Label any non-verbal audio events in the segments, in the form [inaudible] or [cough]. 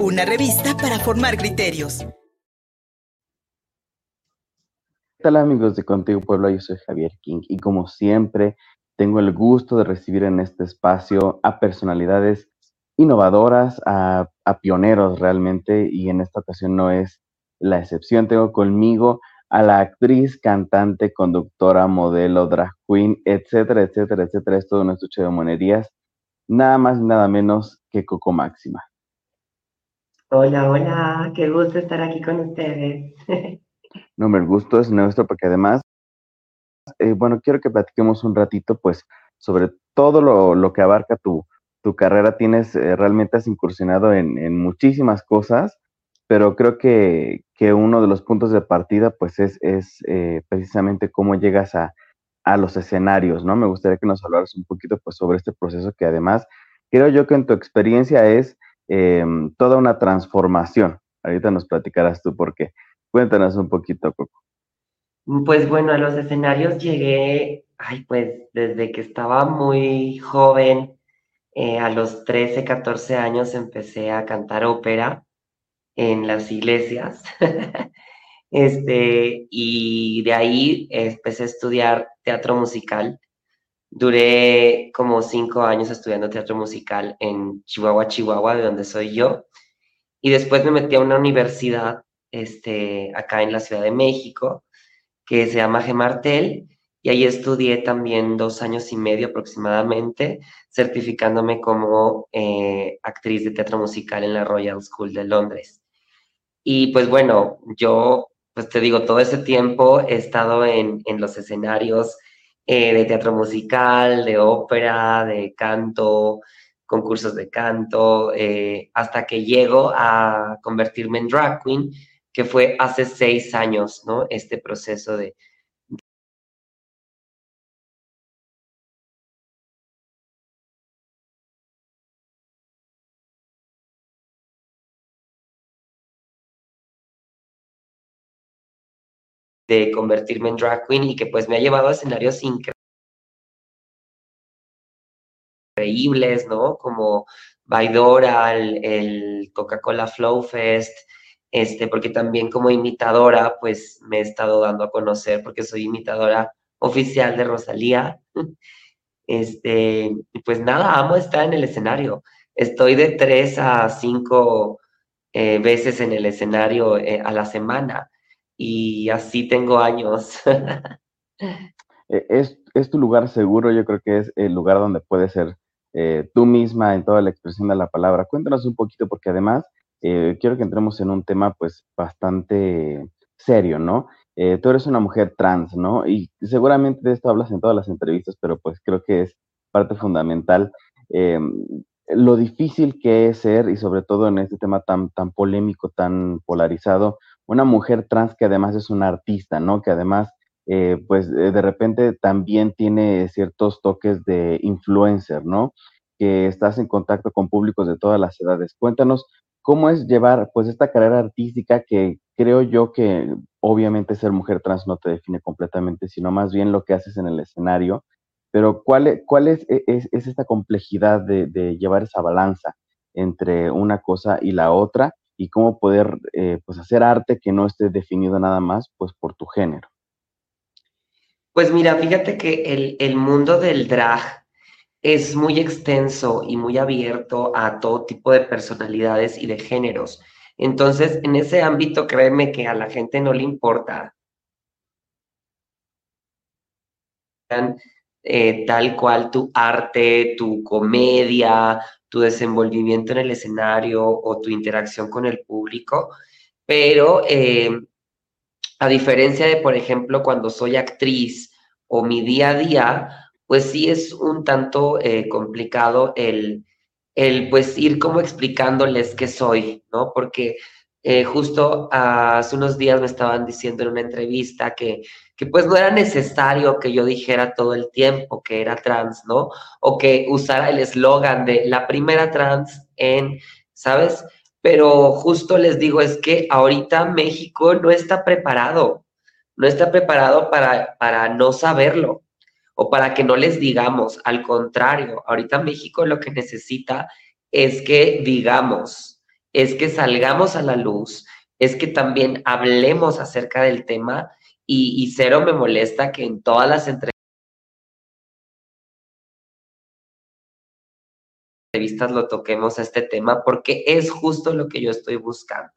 Una revista para formar criterios. ¿Qué tal amigos de Contigo Pueblo? Yo soy Javier King y como siempre tengo el gusto de recibir en este espacio a personalidades innovadoras, a, pioneros realmente y en esta ocasión no es la excepción. Tengo conmigo a la actriz, cantante, conductora, modelo, drag queen, etcétera, etcétera, etcétera. Es todo un estuche de monerías. Nada más nada menos que Coco Máxima. Hola, hola, qué gusto estar aquí con ustedes. [laughs] no, el gusto es nuestro porque además, eh, bueno, quiero que platiquemos un ratito, pues, sobre todo lo, que abarca tu, tu carrera. Tienes, eh, realmente has incursionado en, en muchísimas cosas pero creo que, uno de los puntos de partida pues es, eh, precisamente cómo llegas a, los escenarios, ¿no? Me gustaría que nos hablaras un poquito pues sobre este proceso que además creo yo que en tu experiencia es em, toda una transformación. Ahorita nos platicarás tú por qué. Cuéntanos un poquito, Coco. Pues bueno, a los escenarios llegué, ay, pues desde que estaba muy joven, eh, a los 13, 14 años empecé a cantar ópera en las iglesias. [laughs] este, y de ahí empecé a estudiar teatro musical. Duré como cinco años estudiando teatro musical en Chihuahua, Chihuahua, de donde soy yo. Y después me metí a una universidad este, acá en la Ciudad de México, que se llama Gemartel, y ahí estudié también dos años y medio aproximadamente, certificándome como eh, actriz de teatro musical en la Royal School de Londres. Y pues bueno, yo, pues te digo, todo ese tiempo he estado en, los escenarios eh, de teatro musical, de ópera, de canto, concursos de canto, eh, hasta que llego a convertirme en drag queen, que fue hace seis años, ¿no? Este proceso de, de convertirme en drag queen y que pues me ha llevado a escenarios increíbles, ¿no? Como Baidora, el, Coca-Cola Flow Fest, este, porque también como imitadora, pues me he estado dando a conocer porque soy imitadora oficial de Rosalía. [laughs] Este, pues nada, amo estar en el escenario. Estoy de tres a cinco eh, veces en el escenario eh, a la semana y así tengo años. [laughs] E, es, tu lugar seguro, yo creo que es el lugar donde puedes ser eh, tú misma en toda la expresión de la palabra. Cuéntanos un poquito, porque además eh, quiero que entremos en un tema pues bastante serio, ¿no? Eh, tú eres una mujer trans, ¿no? Y seguramente de esto hablas en todas las entrevistas, pero pues creo que es parte fundamental. lo difícil que es ser, y sobre todo en este tema tan, tan polémico, tan polarizado, una mujer trans que además es una artista, ¿no? Que además, eh, pues eh, de repente también tiene ciertos toques de influencer, ¿no? Que estás en contacto con públicos de todas las edades. Cuéntanos cómo es llevar pues esta carrera artística que creo yo que obviamente ser mujer trans no te define completamente, sino más bien lo que haces en el escenario. Pero ¿cuál, e, cuál es, e, es, esta complejidad de llevar esa balanza entre una cosa y la otra? Y cómo poder eh, pues hacer arte que no esté definido nada más pues por tu género. Pues mira, fíjate que el, mundo del drag es muy extenso y muy abierto a todo tipo de personalidades y de géneros. Entonces, en ese ámbito, créeme que a la gente no le importa eh, tal cual tu arte, tu comedia, tu desenvolvimiento en el escenario o tu interacción con el público, pero eh, a diferencia de, por ejemplo, cuando soy actriz o mi día a día, pues sí es un tanto eh, complicado el, el, pues, ir como explicándoles qué soy, ¿no? Porque eh, justo hace unos días me estaban diciendo en una entrevista que que pues no era necesario que yo dijera todo el tiempo que era trans, ¿no? O que usara el eslogan de la primera trans en, ¿sabes? Pero justo les digo, es que ahorita México no está preparado, no está preparado para, para no saberlo o para que no les digamos, al contrario, ahorita México lo que necesita es que digamos, es que salgamos a la luz, es que también hablemos acerca del tema y, y cero me molesta que en todas las entrevistas lo toquemos a este tema porque es justo lo que yo estoy buscando.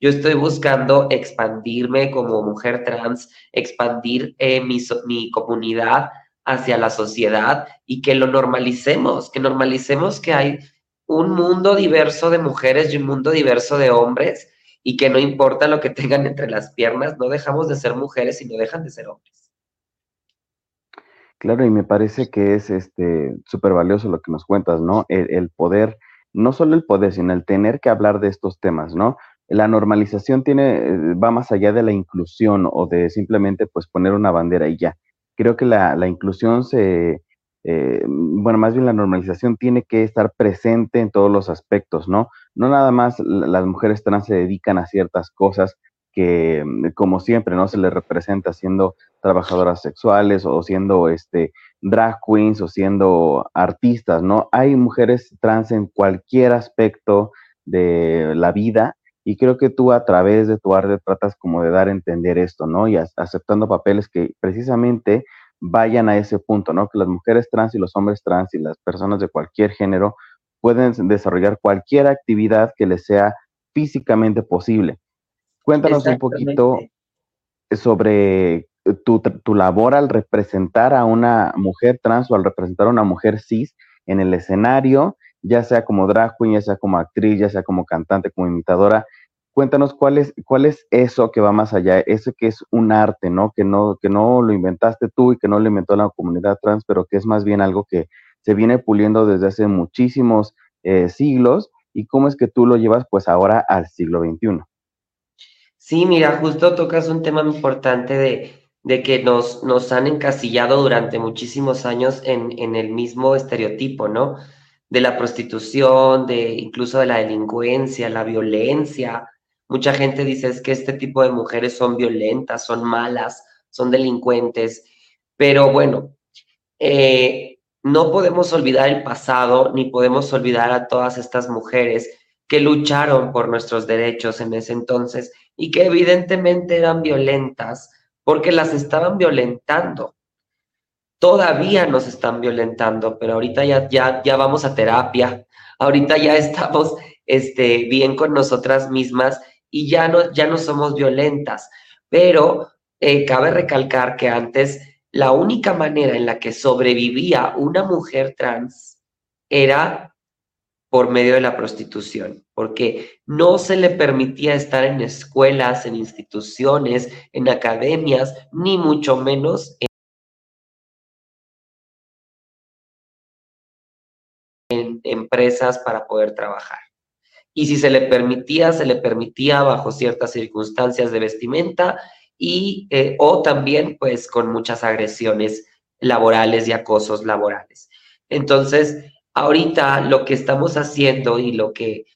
Yo estoy buscando expandirme como mujer trans, expandir eh, mi, mi comunidad hacia la sociedad y que lo normalicemos, que normalicemos que hay un mundo diverso de mujeres y un mundo diverso de hombres y que no importa lo que tengan entre las piernas, no dejamos de ser mujeres y no dejan de ser hombres. Claro, y me parece que es este súper valioso lo que nos cuentas, ¿no? El, el, poder, no solo el poder, sino el tener que hablar de estos temas, ¿no? La normalización tiene, eh, va más allá de la inclusión o de simplemente pues poner una bandera y ya. Creo que la, la inclusión se, eh, bueno, más bien la normalización tiene que estar presente en todos los aspectos, ¿no? No nada más las mujeres trans se dedican a ciertas cosas que, mm, como siempre, ¿no? Se les representa siendo trabajadoras sexuales o siendo este, drag queens o siendo artistas, ¿no? Hay mujeres trans en cualquier aspecto de la vida y creo que tú a través de tu arte tratas como de dar a entender esto, ¿no? Y aceptando papeles que precisamente vayan a ese punto, ¿no? Que las mujeres trans y los hombres trans y las personas de cualquier género pueden desarrollar cualquier actividad que les sea físicamente posible. Cuéntanos un poquito sobre tu, tu, labor al representar a una mujer trans o al representar a una mujer cis en el escenario, ya sea como drag queen, ya sea como actriz, ya sea como cantante, como imitadora, cuéntanos cuál es, cuál es eso que va más allá, eso que es un arte, ¿no? Que, ¿no? que no lo inventaste tú y que no lo inventó la comunidad trans, pero que es más bien algo que se viene puliendo desde hace muchísimos eh, siglos y cómo es que tú lo llevas pues ahora al siglo XXI. Sí, mira, justo tocas un tema importante de, de que nos, nos han encasillado durante muchísimos años en, en el mismo estereotipo, ¿no? De la prostitución, de incluso de la delincuencia, la violencia, Mucha gente dice es que este tipo de mujeres son violentas, son malas, son delincuentes, pero bueno, eh, no podemos olvidar el pasado ni podemos olvidar a todas estas mujeres que lucharon por nuestros derechos en ese entonces y que evidentemente eran violentas porque las estaban violentando. Todavía nos están violentando, pero ahorita ya, ya, ya vamos a terapia, ahorita ya [laughs] estamos este, bien con nosotras mismas y ya no, ya no somos violentas. Pero eh, cabe recalcar que antes la única manera en la que sobrevivía una mujer trans era por medio de la prostitución, porque no se le permitía estar en escuelas, en instituciones, en academias, ni mucho menos en empresas para poder trabajar y si se le permitía, se le permitía bajo ciertas circunstancias de vestimenta y eh, o también pues con muchas agresiones laborales y acosos laborales. Entonces, ahorita lo que estamos haciendo y lo que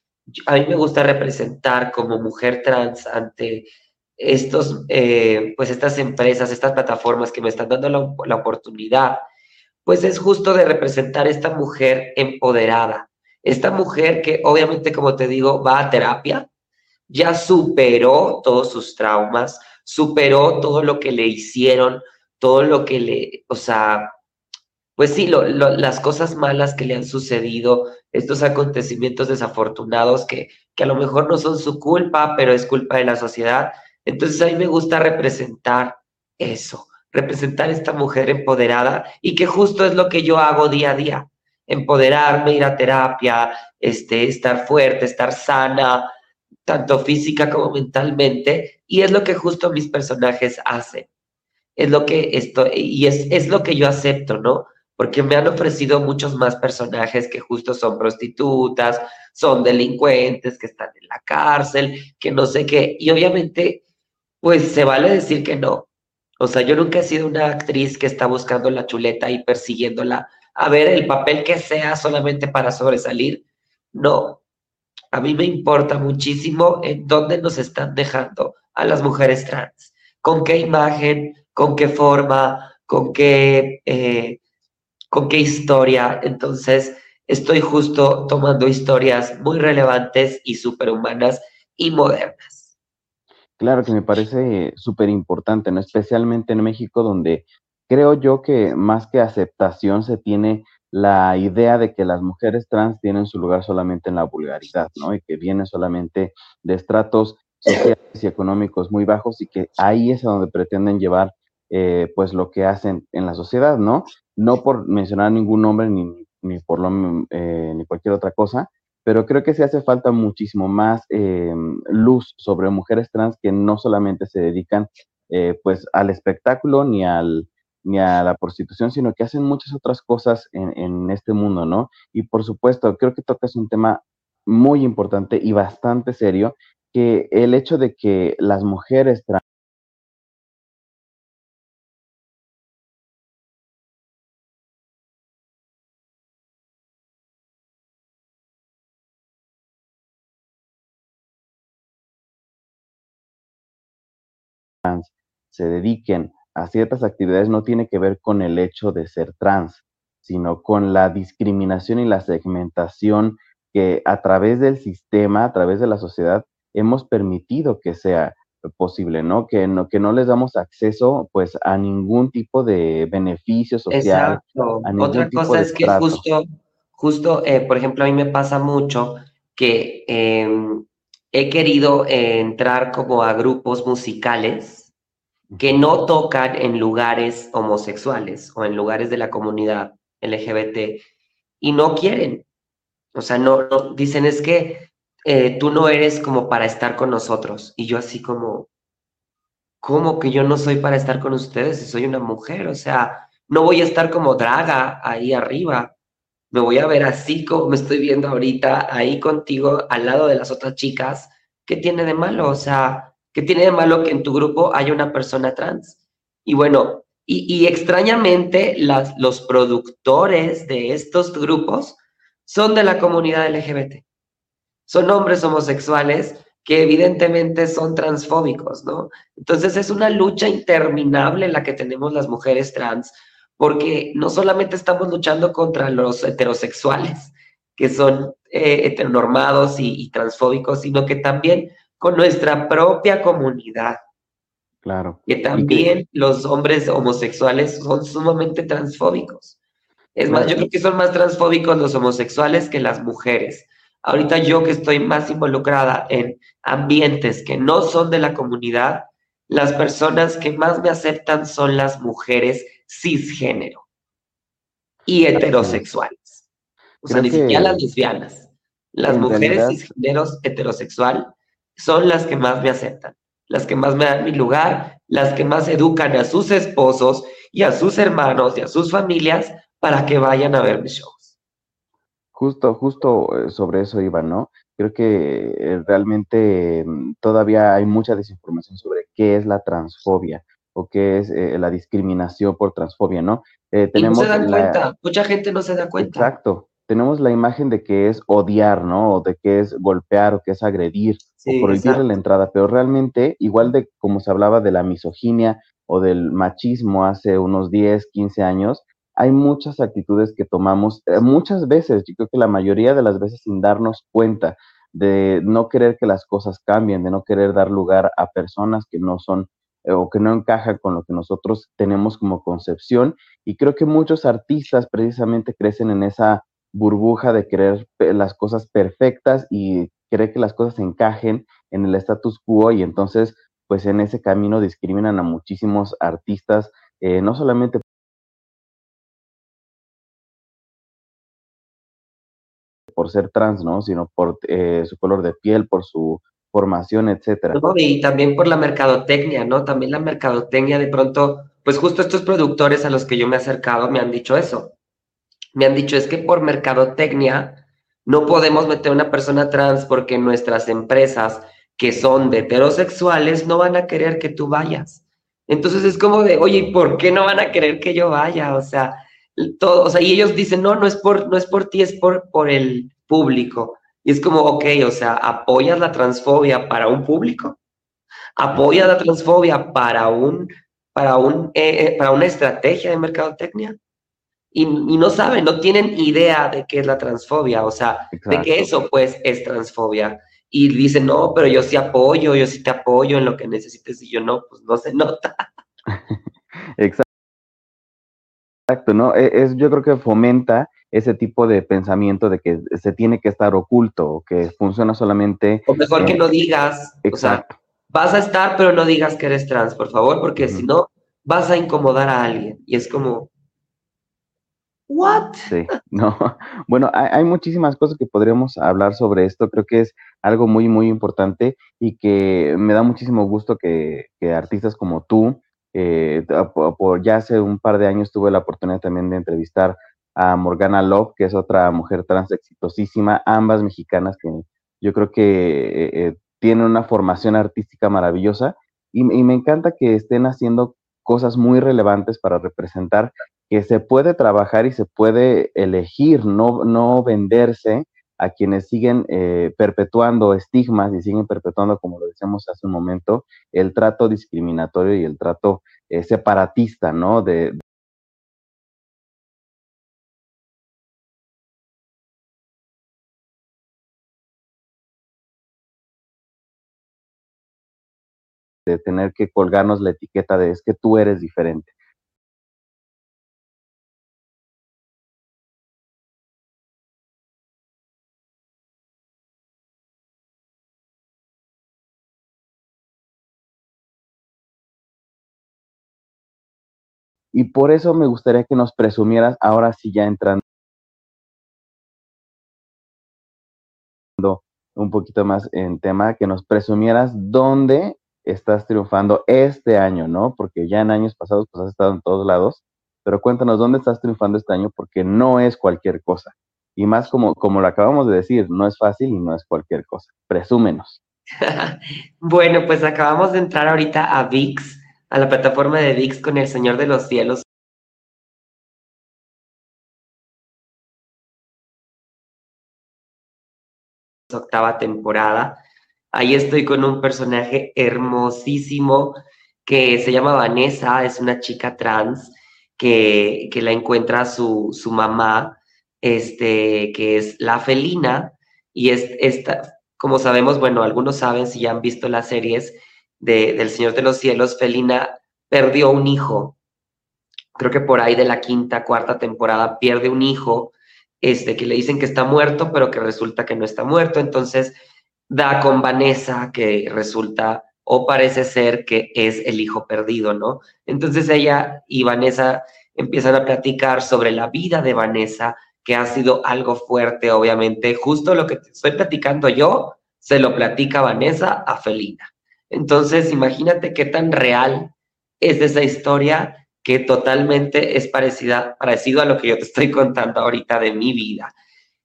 a mí me gusta representar como mujer trans ante estos, eh, pues estas empresas, estas plataformas que me están dando la, la oportunidad, pues es justo de representar esta mujer empoderada, esta mujer que obviamente, como te digo, va a terapia, ya superó todos sus traumas, superó todo lo que le hicieron, todo lo que le, o sea, pues sí, las cosas malas que le han sucedido, estos acontecimientos desafortunados que, que a lo mejor no son su culpa, pero es culpa de la sociedad. Entonces a mí me gusta representar eso, representar esta mujer empoderada y que justo es lo que yo hago día a día empoderarme, ir a terapia, este, estar fuerte, estar sana, tanto física como mentalmente, y es lo que justo mis personajes hacen. Es lo que esto, y es, es lo que yo acepto, ¿no? Porque me han ofrecido muchos más personajes que justo son prostitutas, son delincuentes, que están en la cárcel, que no sé qué, y obviamente, pues se vale decir que no. O sea, yo nunca he sido una actriz que está buscando la chuleta y persiguiéndola a ver el papel que sea solamente para sobresalir. No, a mí me importa muchísimo en dónde nos están dejando a las mujeres trans, con qué imagen, con qué forma, con qué, eh, con qué historia. Entonces, estoy justo tomando historias muy relevantes y superhumanas y modernas. Claro que me parece súper importante, ¿no? especialmente en México, donde creo yo que más que aceptación se tiene la idea de que las mujeres trans tienen su lugar solamente en la vulgaridad, ¿no? Y que vienen solamente de estratos sociales y económicos muy bajos y que ahí es a donde pretenden llevar eh, pues lo que hacen en la sociedad, ¿no? No por mencionar ningún nombre ni, ni por lo, eh, ni cualquier otra cosa, pero creo que sí hace falta muchísimo más eh, luz sobre mujeres trans que no solamente se dedican pues al espectáculo ni al ni a la prostitución, sino que hacen muchas otras cosas en, en este mundo, ¿no? Y por supuesto, creo que tocas un tema muy importante y bastante serio, que el hecho de que las mujeres trans se dediquen a ciertas actividades no tiene que ver con el hecho de ser trans, sino con la discriminación y la segmentación que a través del sistema, a través de la sociedad, hemos permitido que sea posible, ¿no? Que no, que no les damos acceso pues a ningún tipo de beneficio social. Exacto. Otra cosa es que justo, justo, eh, por ejemplo, a mí me pasa mucho que em, he querido entrar como a grupos musicales que no tocan en lugares homosexuales o en lugares de la comunidad LGBT y no quieren. O sea, no, dicen es que eh, tú no eres como para estar con nosotros. Y yo así como, ¿cómo que yo no soy para estar con ustedes si soy una mujer? O sea, no voy a estar como draga ahí arriba. Me voy a ver así como me estoy viendo ahorita, ahí contigo, al lado de las otras chicas. ¿Qué tiene de malo? O sea, ¿qué tiene de malo que en tu grupo haya una persona trans? Y bueno, y, extrañamente los productores de estos grupos son de la comunidad LGBT son hombres homosexuales que evidentemente son transfóbicos, ¿no? Entonces es una lucha interminable la que tenemos las mujeres trans, porque no solamente estamos luchando contra los heterosexuales, que son eh, heteronormados y, transfóbicos, sino que también con nuestra propia comunidad. Claro. Que también los hombres homosexuales son sumamente transfóbicos. Es más, yo creo que son más transfóbicos los homosexuales que las mujeres. Ahorita yo que estoy más involucrada en ambientes que no son de la comunidad, las personas que más me aceptan son las mujeres cisgénero y heterosexuales. O sea, ni siquiera las lesbianas. Las mujeres cisgéneros heterosexual son las que más me aceptan, las que más me dan mi lugar, las que más educan a sus esposos y a sus hermanos y a sus familias para que vayan a ver mi show. Justo, justo eh, sobre eso iba, ¿no? Creo que eh, realmente mm, todavía hay mucha desinformación sobre qué es la transfobia o qué es eh, la discriminación por transfobia, ¿no? tenemos no se dan cuenta, mucha gente no se da cuenta. Exacto, tenemos la imagen de que es odiar, ¿no? O de que es golpear o que es agredir o prohibirle la entrada, pero realmente, igual de como se hablaba de la misoginia o del machismo hace unos 10, 15 años, hay muchas actitudes que tomamos eh, muchas veces, yo creo que la mayoría de las veces sin darnos cuenta de no querer que las cosas cambien, de no querer dar lugar a personas que no son eh, o que no encajan con lo que nosotros tenemos como concepción. Y creo que muchos artistas precisamente crecen en esa burbuja de querer las cosas perfectas y querer que las cosas encajen en el status quo y entonces pues en ese camino discriminan a muchísimos artistas, eh, no solamente por ser trans, ¿no? Sino por eh, su color de piel, por su formación, etcétera. y también por la mercadotecnia, ¿no? También la mercadotecnia de pronto, pues justo estos productores a los que yo me he acercado me han dicho eso. Me han dicho, es que por mercadotecnia no podemos meter a una persona trans porque nuestras empresas que son heterosexuales no van a querer que tú vayas. Entonces es como de, oye, ¿por qué no van a querer que yo vaya? O sea, todo, o sea, y ellos dicen, no, no es por, no es por ti, es por, por el público. Y es como, ok, o sea, apoyas la transfobia para un público, apoyas la transfobia para un, para un, eh, eh, para una estrategia de mercadotecnia. Y, no saben, no tienen idea de qué es la transfobia, o sea, de que eso pues es transfobia. Y dicen, no, pero yo sí apoyo, yo sí te apoyo en lo que necesites y yo no, pues no se nota. Exacto. [laughs] Exacto, ¿no? E, es, yo creo que fomenta ese tipo de pensamiento de que se tiene que estar oculto, que funciona solamente. O mejor que no digas. Exacto. O sea, vas a estar, pero no digas que eres trans, por favor, porque si no, vas a incomodar a alguien. Y es como. ¿What? Sí, [laughs] no. Bueno, hay, muchísimas cosas que podríamos hablar sobre esto. Creo que es algo muy, muy importante y que me da muchísimo gusto que, que artistas como tú eh, por, ya hace un par de años tuve la oportunidad también de entrevistar a Morgana Love, que es otra mujer trans exitosísima, ambas mexicanas que yo creo que eh, eh, tienen una formación artística maravillosa y, me encanta que estén haciendo cosas muy relevantes para representar que se puede trabajar y se puede elegir, no, no venderse a quienes siguen eh, perpetuando estigmas y siguen perpetuando, como lo decíamos hace un momento, el trato discriminatorio y el trato eh, separatista, ¿no? De, de tener que colgarnos la etiqueta de es que tú eres diferente. Y por eso me gustaría que nos presumieras, ahora sí ya entrando un poquito más en tema, que nos presumieras dónde estás triunfando este año, ¿no? Porque ya en años pasados pues has estado en todos lados, pero cuéntanos dónde estás triunfando este año porque no es cualquier cosa. Y más como, como lo acabamos de decir, no es fácil y no es cualquier cosa. Presúmenos. [laughs] bueno, pues acabamos de entrar ahorita a VIX a la plataforma de VIX con El Señor de los Cielos. octava temporada. Ahí estoy con un personaje hermosísimo que se llama Vanessa, es una chica trans que, que la encuentra su, su, mamá, este, que es la felina, y es esta, como sabemos, bueno, algunos saben si ya han visto las series, del Señor de los Cielos, Felina perdió un hijo. Creo que por ahí de la quinta, cuarta temporada pierde un hijo, este, que le dicen que está muerto, pero que resulta que no está muerto. Entonces da con Vanessa, que resulta o parece ser que es el hijo perdido, ¿no? Entonces ella y Vanessa empiezan a platicar sobre la vida de Vanessa, que ha sido algo fuerte, obviamente. Justo lo que estoy platicando yo, se lo platica Vanessa a Felina. Entonces, imagínate qué tan real es esa historia que totalmente es parecida, parecido a lo que yo te estoy contando ahorita de mi vida.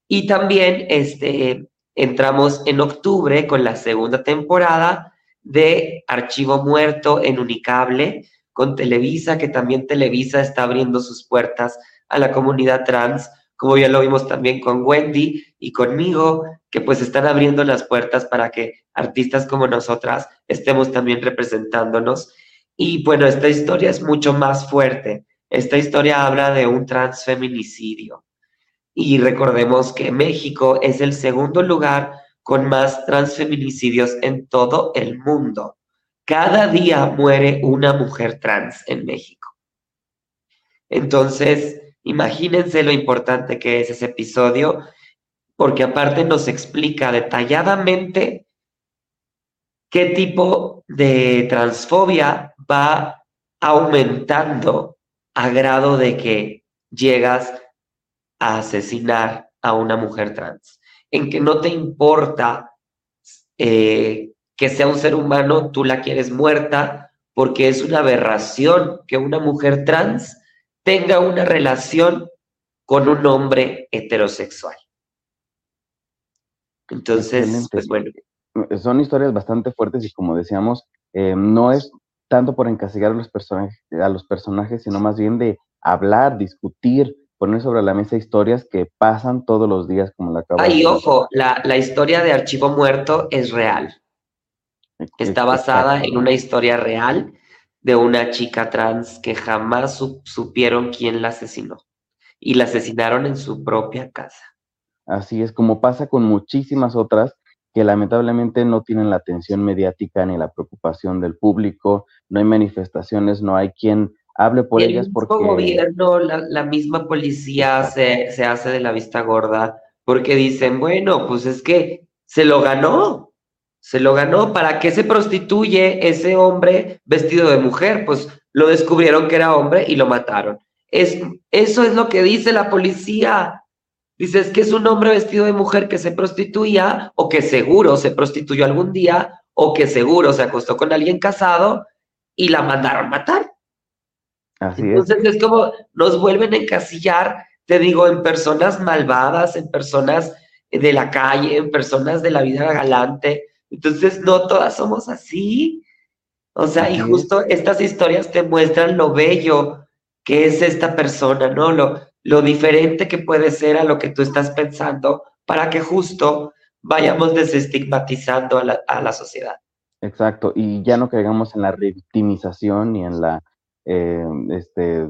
Y también este, entramos en octubre con la segunda temporada de Archivo Muerto en Unicable con Televisa, que también Televisa está abriendo sus puertas a la comunidad trans como ya lo vimos también con Wendy y conmigo, que pues están abriendo las puertas para que artistas como nosotras estemos también representándonos. Y bueno, esta historia es mucho más fuerte. Esta historia habla de un transfeminicidio. Y recordemos que México es el segundo lugar con más transfeminicidios en todo el mundo. Cada día muere una mujer trans en México. Entonces, Imagínense lo importante que es ese episodio, porque aparte nos explica detalladamente qué tipo de transfobia va aumentando a grado de que llegas a asesinar a una mujer trans, en que no te importa eh, que sea un ser humano, tú la quieres muerta, porque es una aberración que una mujer trans tenga una relación con un hombre heterosexual. Entonces, pues bueno. Son historias bastante fuertes y como decíamos, eh, no es tanto por encasillar a los, personajes, a los personajes, sino más bien de hablar, discutir, poner sobre la mesa historias que pasan todos los días, como la acabo Ay, ojo, la, la, historia de Archivo Muerto es real. Está basada en una historia real de una chica trans que jamás supieron quién la asesinó. y la asesinaron en su propia casa. Así es, como pasa con muchísimas otras que lamentablemente no tienen la atención mediática ni la preocupación del público, no hay manifestaciones, no hay quien hable por ellas porque... El gobierno, la, misma policía se, se hace de la vista gorda porque dicen, bueno, pues es que se lo ganó, se lo ganó. ¿Para qué se prostituye ese hombre vestido de mujer? Pues lo descubrieron que era hombre y lo mataron. Es, eso es lo que dice la policía. Dices que es un hombre vestido de mujer que se prostituía o que seguro se prostituyó algún día o que seguro se acostó con alguien casado y la mandaron matar. Así Entonces es. es como nos vuelven a encasillar, te digo, en personas malvadas, en personas de la calle, en personas de la vida galante. Entonces no todas somos así. O sea, y justo estas historias te muestran lo bello que es esta persona, ¿no? Lo, lo diferente que puede ser a lo que tú estás pensando para que justo vayamos desestigmatizando a la, a la sociedad. Exacto, y ya no caigamos en la revictimización y en la eh, este,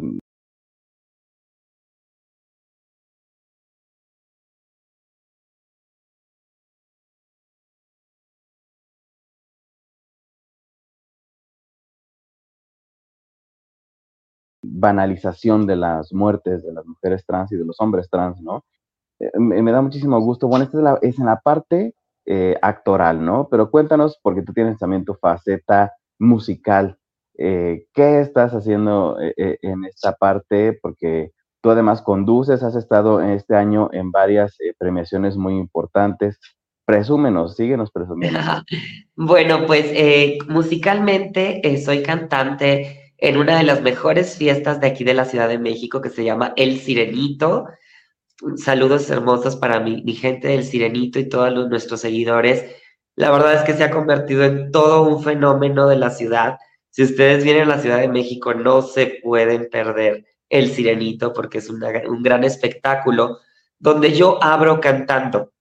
banalización de las muertes de las mujeres trans y de los hombres trans, ¿no? Eh, me, da muchísimo gusto. Bueno, esta es, la, en la parte eh, actoral, ¿no? Pero cuéntanos, porque tú tienes también tu faceta musical. Eh, ¿Qué estás haciendo en esta parte? Porque tú además conduces, has estado este año en varias premiaciones muy importantes. Presúmenos, síguenos presumiendo. [laughs] bueno, pues musicalmente soy cantante, en una de las mejores fiestas de aquí de la Ciudad de México que se llama El Sirenito. Saludos hermosos para mi, gente del Sirenito y todos nuestros seguidores. La verdad es que se ha convertido en todo un fenómeno de la ciudad. Si ustedes vienen a la Ciudad de México, no se pueden perder El Sirenito porque es un gran espectáculo donde yo abro cantando.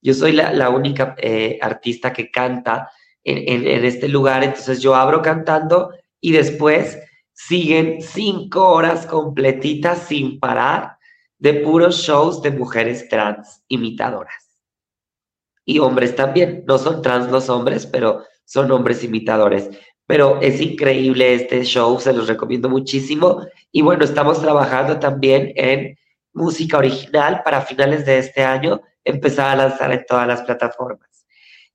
Yo soy la, única eh, artista que canta en este lugar, entonces yo abro cantando y después siguen cinco horas completitas sin parar de puros shows de mujeres trans imitadoras. Y hombres también, no son trans los hombres, pero son hombres imitadores. Pero es increíble este show, se los recomiendo muchísimo. Y bueno, estamos trabajando también en música original para finales de este año, empezar a lanzar en todas las plataformas.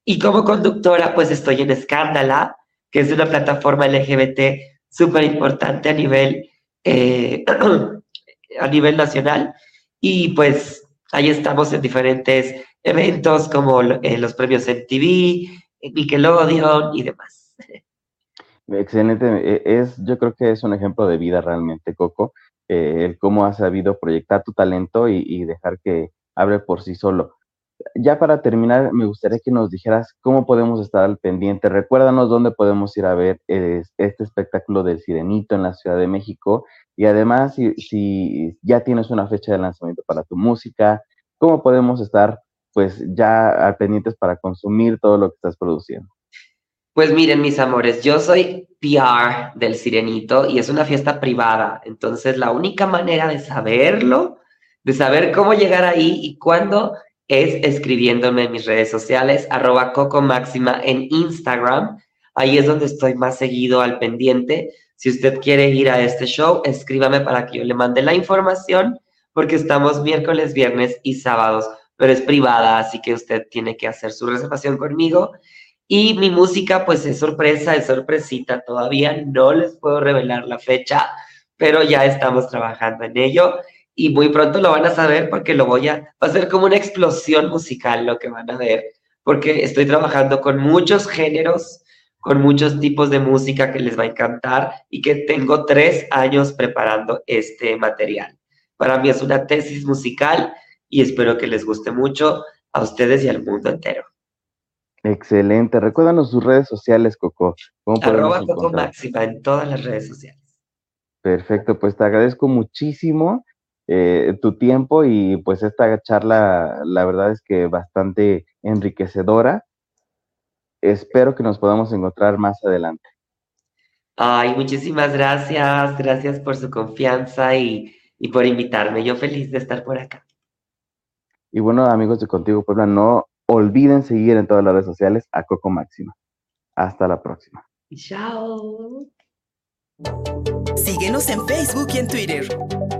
Y como conductora, pues estoy en Escándala, que es una plataforma LGBT súper importante a nivel, eh, [clears throat] a nivel nacional. Y pues ahí estamos en diferentes eventos como eh, los premios MTV, Nickelodeon y demás. Excelente. E, es, yo creo que es un ejemplo de vida realmente, Coco, eh, el cómo has sabido proyectar tu talento y, y dejar que hable por sí solo ya para terminar, me gustaría que nos dijeras cómo podemos estar al pendiente. Recuérdanos dónde podemos ir a ver este espectáculo del Sirenito en la Ciudad de México. Y además, si, ya tienes una fecha de lanzamiento para tu música, ¿cómo podemos estar pues ya al pendientes para consumir todo lo que estás produciendo? Pues miren, mis amores, yo soy PR del Sirenito y es una fiesta privada. Entonces, la única manera de saberlo, de saber cómo llegar ahí y cuándo es escribiéndome en mis redes sociales, arroba Coco Máxima en Instagram. Ahí es donde estoy más seguido al pendiente. Si usted quiere ir a este show, escríbame para que yo le mande la información, porque estamos miércoles, viernes y sábados, pero es privada, así que usted tiene que hacer su reservación conmigo. Y mi música, pues es sorpresa, es sorpresita, todavía no les puedo revelar la fecha, pero ya estamos trabajando en ello y muy pronto lo van a saber porque lo voy a, va a ser como una explosión musical lo que van a ver, porque estoy trabajando con muchos géneros, con muchos tipos de música que les va a encantar y que tengo tres años preparando este material. Para mí es una tesis musical y espero que les guste mucho a ustedes y al mundo entero. Excelente. Recuérdanos sus redes sociales, Coco. Arroba Coco Máxima en todas las redes sociales. Perfecto, pues te agradezco muchísimo eh, tu tiempo y pues esta charla, la verdad es que bastante enriquecedora. Espero que nos podamos encontrar más adelante. Ay, muchísimas gracias, gracias por su confianza y y por invitarme. Yo feliz de estar por acá. Y bueno, amigos de Contigo Puebla, no olviden seguir en todas las redes sociales a Coco Máxima. Hasta la próxima. Chao. Síguenos en Facebook y en Twitter.